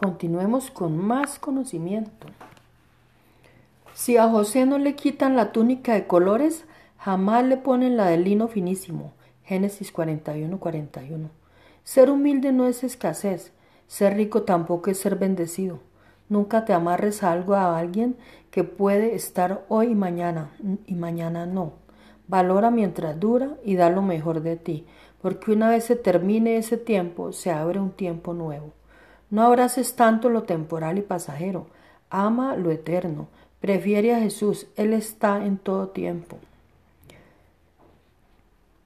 Continuemos con más conocimiento. Si a José no le quitan la túnica de colores, jamás le ponen la de lino finísimo. Génesis 41, 41. Ser humilde no es escasez, ser rico tampoco es ser bendecido. Nunca te amarres algo a alguien que puede estar hoy y mañana, y mañana no. Valora mientras dura y da lo mejor de ti, porque una vez se termine ese tiempo, se abre un tiempo nuevo. No abraces tanto lo temporal y pasajero, ama lo eterno, prefiere a Jesús, Él está en todo tiempo.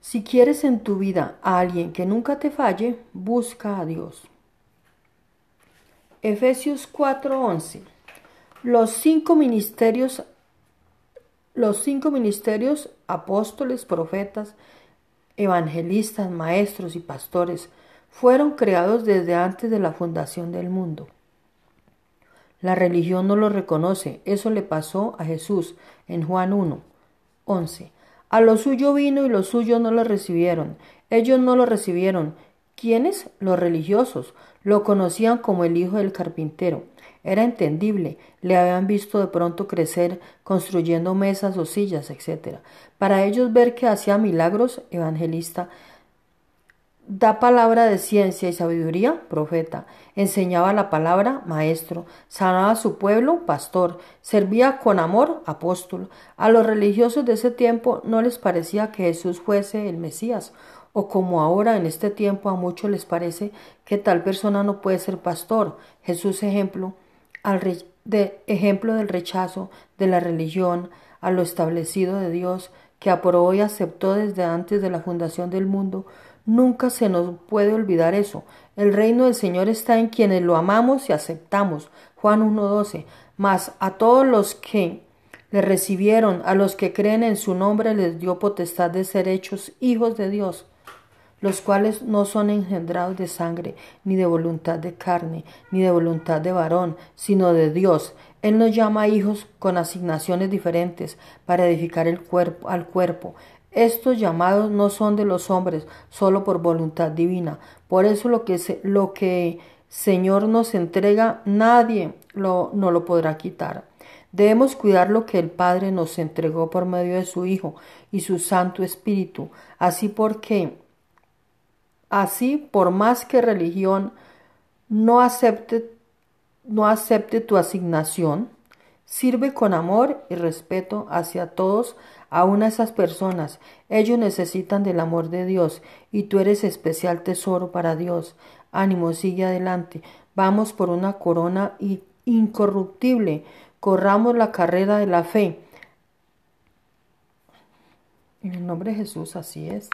Si quieres en tu vida a alguien que nunca te falle, busca a Dios. Efesios 4:11. Los cinco ministerios los cinco ministerios apóstoles, profetas, evangelistas, maestros y pastores fueron creados desde antes de la fundación del mundo. La religión no lo reconoce, eso le pasó a Jesús en Juan 1, 11. A lo suyo vino y los suyos no lo recibieron. Ellos no lo recibieron. ¿Quiénes? Los religiosos. Lo conocían como el hijo del carpintero. Era entendible. Le habían visto de pronto crecer construyendo mesas o sillas, etc. Para ellos ver que hacía milagros, evangelista, Da palabra de ciencia y sabiduría, profeta. Enseñaba la palabra, maestro. Sanaba a su pueblo, pastor. Servía con amor, apóstol. A los religiosos de ese tiempo no les parecía que Jesús fuese el Mesías, o como ahora en este tiempo a muchos les parece que tal persona no puede ser pastor. Jesús ejemplo, al de, ejemplo del rechazo de la religión a lo establecido de Dios, que aprobó y aceptó desde antes de la fundación del mundo, Nunca se nos puede olvidar eso. El reino del Señor está en quienes lo amamos y aceptamos. Juan 1.12. Mas a todos los que le recibieron, a los que creen en su nombre, les dio potestad de ser hechos hijos de Dios, los cuales no son engendrados de sangre, ni de voluntad de carne, ni de voluntad de varón, sino de Dios. Él nos llama hijos con asignaciones diferentes para edificar el cuerpo, al cuerpo. Estos llamados no son de los hombres, solo por voluntad divina. Por eso lo que, se, lo que Señor nos entrega, nadie lo, no lo podrá quitar. Debemos cuidar lo que el Padre nos entregó por medio de su Hijo y su Santo Espíritu. Así porque, así por más que religión no acepte, no acepte tu asignación, sirve con amor y respeto hacia todos Aún a esas personas, ellos necesitan del amor de Dios y tú eres especial tesoro para Dios. Ánimo, sigue adelante. Vamos por una corona incorruptible. Corramos la carrera de la fe. En el nombre de Jesús, así es.